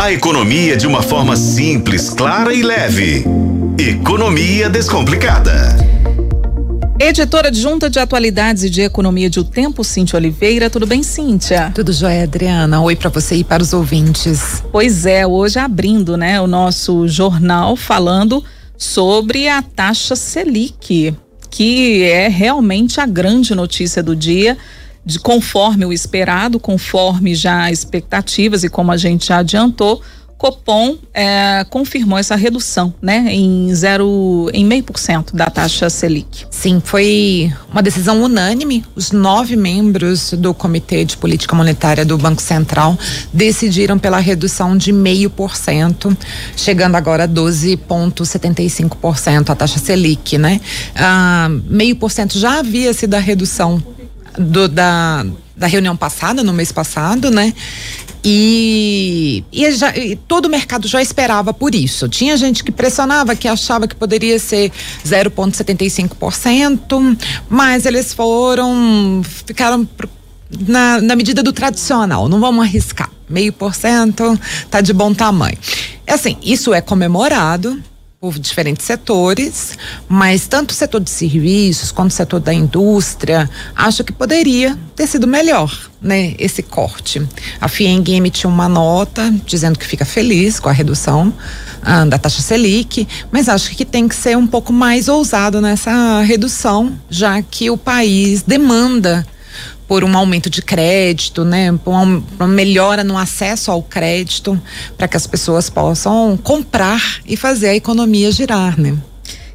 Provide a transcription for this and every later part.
A economia de uma forma simples, clara e leve. Economia Descomplicada. Editora adjunta de atualidades e de economia de O Tempo, Cíntia Oliveira. Tudo bem, Cíntia? Tudo jóia, Adriana. Oi para você e para os ouvintes. Pois é, hoje abrindo, né, o nosso jornal falando sobre a taxa Selic, que é realmente a grande notícia do dia de conforme o esperado, conforme já expectativas e como a gente já adiantou, Copom é, confirmou essa redução, né, em zero, em meio por cento da taxa Selic. Sim, foi uma decisão unânime. Os nove membros do Comitê de Política Monetária do Banco Central decidiram pela redução de meio por cento, chegando agora a 12,75% a taxa Selic, né? Ah, meio por cento já havia sido a redução do, da, da reunião passada, no mês passado, né? E, e, já, e, todo o mercado já esperava por isso. Tinha gente que pressionava, que achava que poderia ser 0,75%, mas eles foram, ficaram na, na medida do tradicional, não vamos arriscar. Meio por cento, tá de bom tamanho. É assim, isso é comemorado, por diferentes setores, mas tanto o setor de serviços quanto o setor da indústria, acho que poderia ter sido melhor, né, esse corte. A FIENG emitiu uma nota dizendo que fica feliz com a redução ah, da taxa Selic, mas acho que tem que ser um pouco mais ousado nessa redução, já que o país demanda por um aumento de crédito, né, por uma melhora no acesso ao crédito, para que as pessoas possam comprar e fazer a economia girar, né?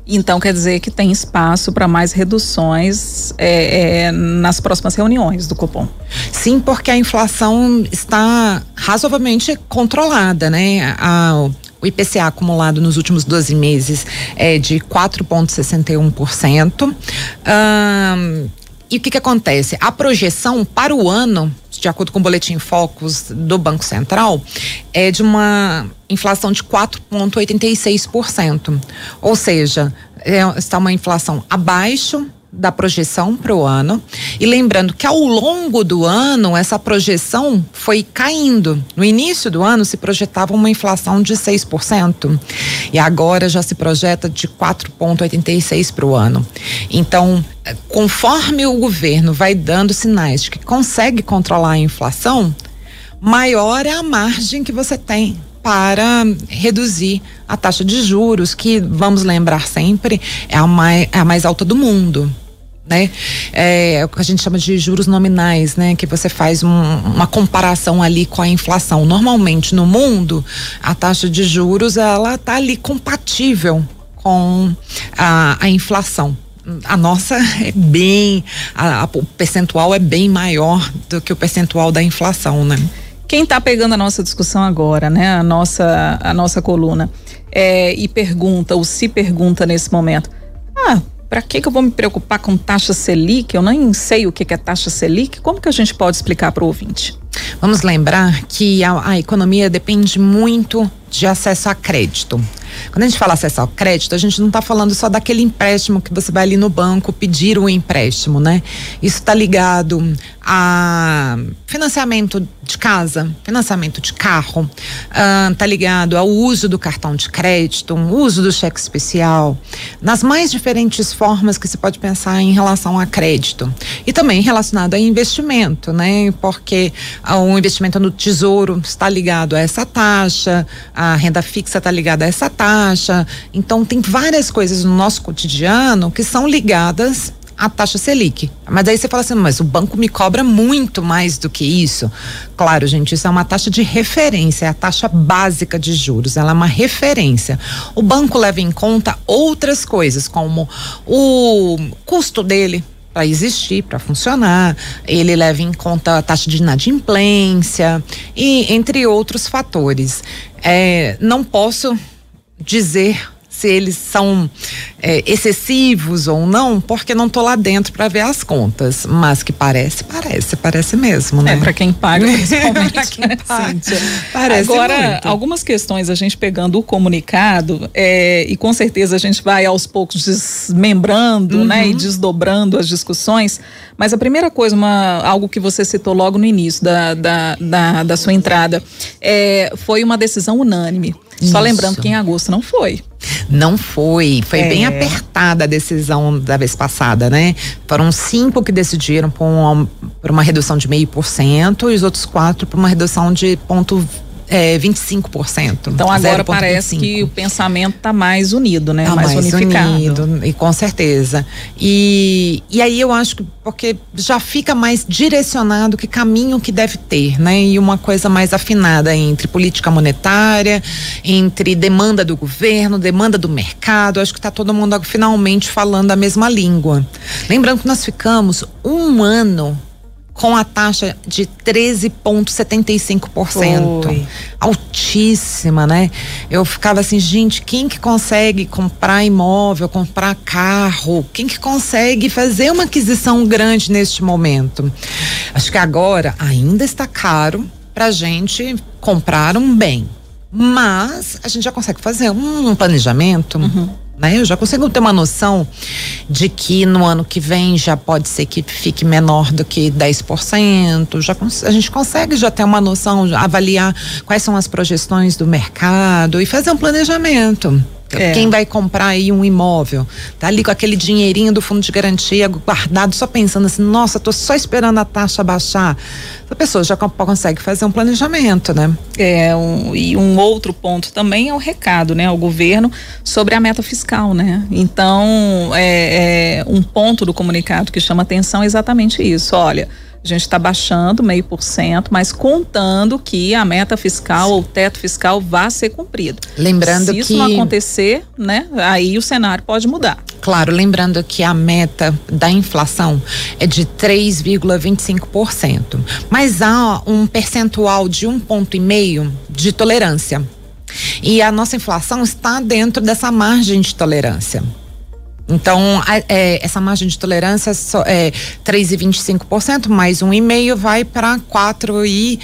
Então quer dizer que tem espaço para mais reduções é, é, nas próximas reuniões do Copom? Sim, porque a inflação está razoavelmente controlada, né? A, o IPCA acumulado nos últimos 12 meses é de 4,61%. Um, e o que, que acontece? A projeção para o ano, de acordo com o boletim Focus do Banco Central, é de uma inflação de 4,86%. Ou seja, é, está uma inflação abaixo da projeção para o ano. E lembrando que ao longo do ano, essa projeção foi caindo. No início do ano, se projetava uma inflação de 6%. E agora já se projeta de 4,86% para o ano. Então, conforme o governo vai dando sinais de que consegue controlar a inflação, maior é a margem que você tem para reduzir a taxa de juros, que, vamos lembrar sempre, é a mais, é a mais alta do mundo né? É, é, o que a gente chama de juros nominais, né? Que você faz um, uma comparação ali com a inflação. Normalmente no mundo a taxa de juros ela tá ali compatível com a, a inflação. A nossa é bem, a, a, o percentual é bem maior do que o percentual da inflação, né? Quem está pegando a nossa discussão agora, né? A nossa, a nossa coluna é, e pergunta, ou se pergunta nesse momento, ah, para que, que eu vou me preocupar com taxa Selic? Eu nem sei o que, que é taxa Selic. Como que a gente pode explicar para o ouvinte? Vamos lembrar que a, a economia depende muito de acesso a crédito. Quando a gente fala acesso ao crédito, a gente não está falando só daquele empréstimo que você vai ali no banco pedir o um empréstimo, né? Isso está ligado a financiamento de casa, financiamento de carro, uh, ligado ao uso do cartão de crédito, o uso do cheque especial, nas mais diferentes formas que se pode pensar em relação a crédito. E também relacionado a investimento, né? Porque uh, o investimento no tesouro está ligado a essa taxa, a renda fixa está ligada a essa taxa. Então, tem várias coisas no nosso cotidiano que são ligadas a taxa Selic. Mas aí você fala assim, mas o banco me cobra muito mais do que isso. Claro, gente, isso é uma taxa de referência, é a taxa básica de juros, ela é uma referência. O banco leva em conta outras coisas, como o custo dele, para existir, para funcionar. Ele leva em conta a taxa de inadimplência e entre outros fatores. É, não posso dizer se eles são é, excessivos ou não, porque não tô lá dentro para ver as contas. Mas que parece, parece, parece mesmo, né? É, para quem paga, principalmente. pra quem né, paga. Parece Agora, muito. algumas questões a gente pegando o comunicado, é, e com certeza a gente vai aos poucos desmembrando, uhum. né, e desdobrando as discussões. Mas a primeira coisa, uma, algo que você citou logo no início da, da, da, da sua entrada, é, foi uma decisão unânime. Isso. Só lembrando que em agosto não foi. Não foi. Foi é. bem apertada a decisão da vez passada, né? Foram cinco que decidiram por uma, por uma redução de meio por cento e os outros quatro por uma redução de ponto é, 25%. Então agora parece 25. que o pensamento está mais unido, né? Tá mais, mais unificado. unido, e com certeza. E, e aí eu acho que porque já fica mais direcionado que caminho que deve ter, né? E uma coisa mais afinada entre política monetária, entre demanda do governo, demanda do mercado. Acho que está todo mundo finalmente falando a mesma língua. Lembrando que nós ficamos um ano com a taxa de 13,75%. Altíssima, né? Eu ficava assim, gente, quem que consegue comprar imóvel, comprar carro? Quem que consegue fazer uma aquisição grande neste momento? Acho que agora ainda está caro para gente comprar um bem. Mas a gente já consegue fazer um planejamento. Uhum né? Eu já consigo ter uma noção de que no ano que vem já pode ser que fique menor do que 10%. Já, a gente consegue já ter uma noção, avaliar quais são as projeções do mercado e fazer um planejamento. É. Quem vai comprar aí um imóvel, tá ali com aquele dinheirinho do fundo de garantia guardado, só pensando assim, nossa, tô só esperando a taxa baixar. A pessoa já consegue fazer um planejamento, né? É, um, e um outro ponto também é o recado, né, ao governo sobre a meta fiscal, né? Então, é, é um ponto do comunicado que chama atenção é exatamente isso. Olha, a gente está baixando meio por cento, mas contando que a meta fiscal ou o teto fiscal vá ser cumprido. Lembrando Se isso não acontecer, né, aí o cenário pode mudar. Claro, lembrando que a meta da inflação é de 3,25%, mas há um percentual de um ponto e meio de tolerância. E a nossa inflação está dentro dessa margem de tolerância. Então, a, é, essa margem de tolerância é 3,25%, mais um e meio vai para 4,75%.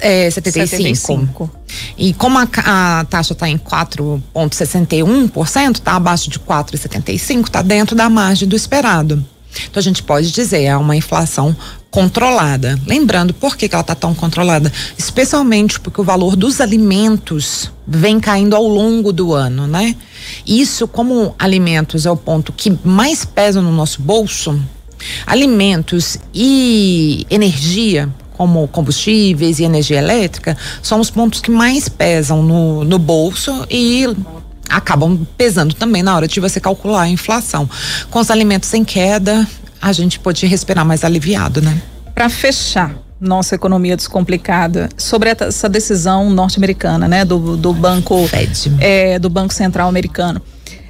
É, 75. E como a, a taxa está em 4,61%, está abaixo de 4,75%, está dentro da margem do esperado. Então a gente pode dizer, é uma inflação controlada. Lembrando, por que, que ela está tão controlada? Especialmente porque o valor dos alimentos vem caindo ao longo do ano, né? Isso, como alimentos é o ponto que mais pesa no nosso bolso, alimentos e energia, como combustíveis e energia elétrica, são os pontos que mais pesam no, no bolso e acabam pesando também na hora de você calcular a inflação. Com os alimentos em queda, a gente pode respirar mais aliviado, né? Para fechar nossa economia descomplicada sobre essa decisão norte-americana, né, do, do banco Fed. É, do Banco Central americano.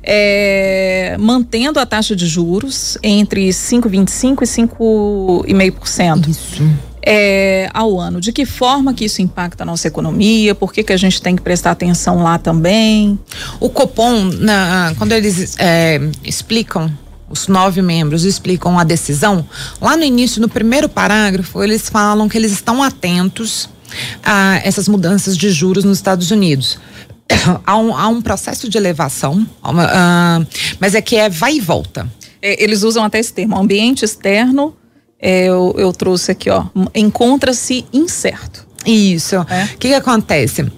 É, mantendo a taxa de juros entre 5,25% e 5,5%. Isso é, ao ano. De que forma que isso impacta a nossa economia? Por que, que a gente tem que prestar atenção lá também? O Copom, na, quando eles é, explicam os nove membros explicam a decisão, lá no início, no primeiro parágrafo, eles falam que eles estão atentos a essas mudanças de juros nos Estados Unidos. há, um, há um processo de elevação, uh, mas é que é vai e volta. É, eles usam até esse termo, ambiente externo é, eu, eu trouxe aqui, ó, encontra-se incerto. Isso. O é? que, que acontece?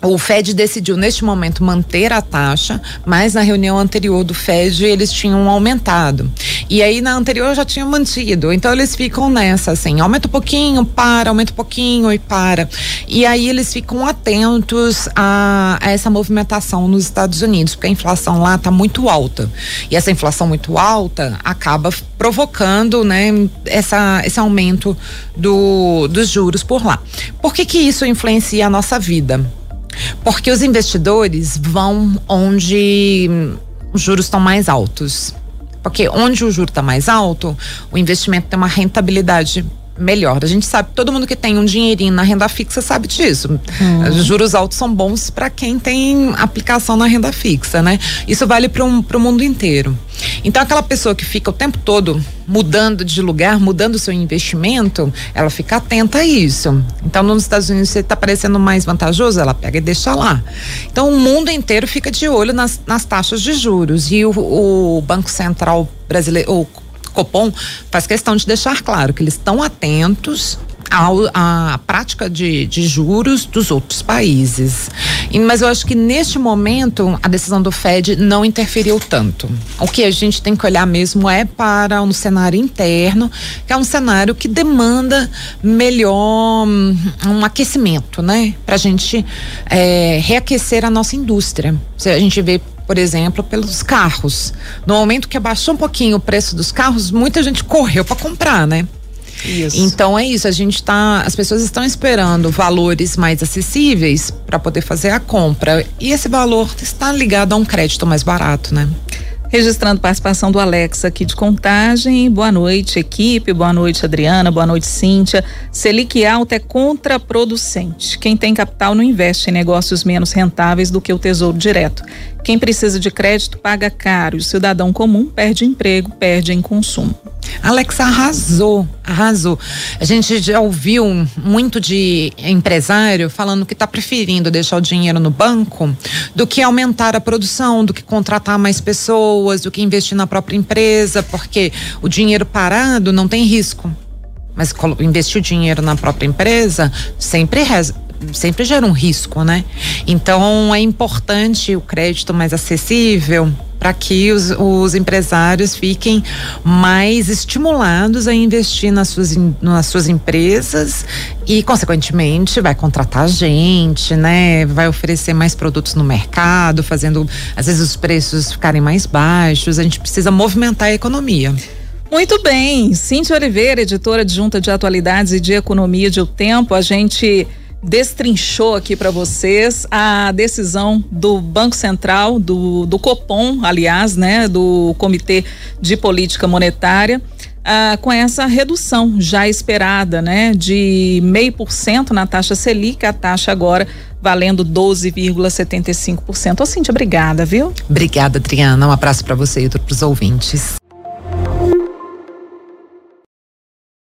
O Fed decidiu neste momento manter a taxa, mas na reunião anterior do Fed eles tinham aumentado. E aí na anterior já tinham mantido. Então eles ficam nessa assim, aumenta um pouquinho, para, aumenta um pouquinho e para. E aí eles ficam atentos a, a essa movimentação nos Estados Unidos, porque a inflação lá está muito alta. E essa inflação muito alta acaba provocando, né, essa, esse aumento do, dos juros por lá. Por que que isso influencia a nossa vida? Porque os investidores vão onde os juros estão mais altos. Porque onde o juro está mais alto, o investimento tem uma rentabilidade melhor. A gente sabe, todo mundo que tem um dinheirinho na renda fixa sabe disso. Hum. Juros altos são bons para quem tem aplicação na renda fixa, né? Isso vale para um, o mundo inteiro. Então, aquela pessoa que fica o tempo todo mudando de lugar, mudando o seu investimento, ela fica atenta a isso. Então, nos Estados Unidos, você está parecendo mais vantajoso, ela pega e deixa lá. Então, o mundo inteiro fica de olho nas, nas taxas de juros. E o, o Banco Central brasileiro, o Copom, faz questão de deixar claro que eles estão atentos à prática de, de, juros dos outros países. E, mas eu acho que neste momento a decisão do Fed não interferiu tanto. O que a gente tem que olhar mesmo é para um cenário interno, que é um cenário que demanda melhor hum, um aquecimento, né? Para a gente é, reaquecer a nossa indústria. Se a gente vê por exemplo, pelos carros. No momento que abaixou um pouquinho o preço dos carros, muita gente correu para comprar, né? Isso. Então é isso, a gente tá, as pessoas estão esperando valores mais acessíveis para poder fazer a compra e esse valor está ligado a um crédito mais barato, né? Registrando participação do Alex aqui de contagem. Boa noite, equipe. Boa noite, Adriana. Boa noite, Cíntia. Selic alta é contraproducente. Quem tem capital não investe em negócios menos rentáveis do que o Tesouro Direto. Quem precisa de crédito paga caro e o cidadão comum perde emprego, perde em consumo. Alex arrasou, arrasou. A gente já ouviu muito de empresário falando que está preferindo deixar o dinheiro no banco do que aumentar a produção, do que contratar mais pessoas, do que investir na própria empresa, porque o dinheiro parado não tem risco. Mas investir o dinheiro na própria empresa sempre sempre gera um risco, né? Então é importante o crédito mais acessível para que os, os, empresários fiquem mais estimulados a investir nas suas, nas suas empresas e, consequentemente, vai contratar gente, né? Vai oferecer mais produtos no mercado, fazendo às vezes os preços ficarem mais baixos. A gente precisa movimentar a economia. Muito bem, Cíntia Oliveira, editora adjunta de atualidades e de economia de O Tempo, a gente destrinchou aqui para vocês a decisão do Banco Central, do, do Copom, aliás, né, do Comitê de Política Monetária, ah, com essa redução já esperada, né, de meio por cento na taxa Selic, a taxa agora valendo 12,75%. Ô, Cíntia, obrigada, viu? Obrigada, Adriana. Um abraço para você e para os ouvintes.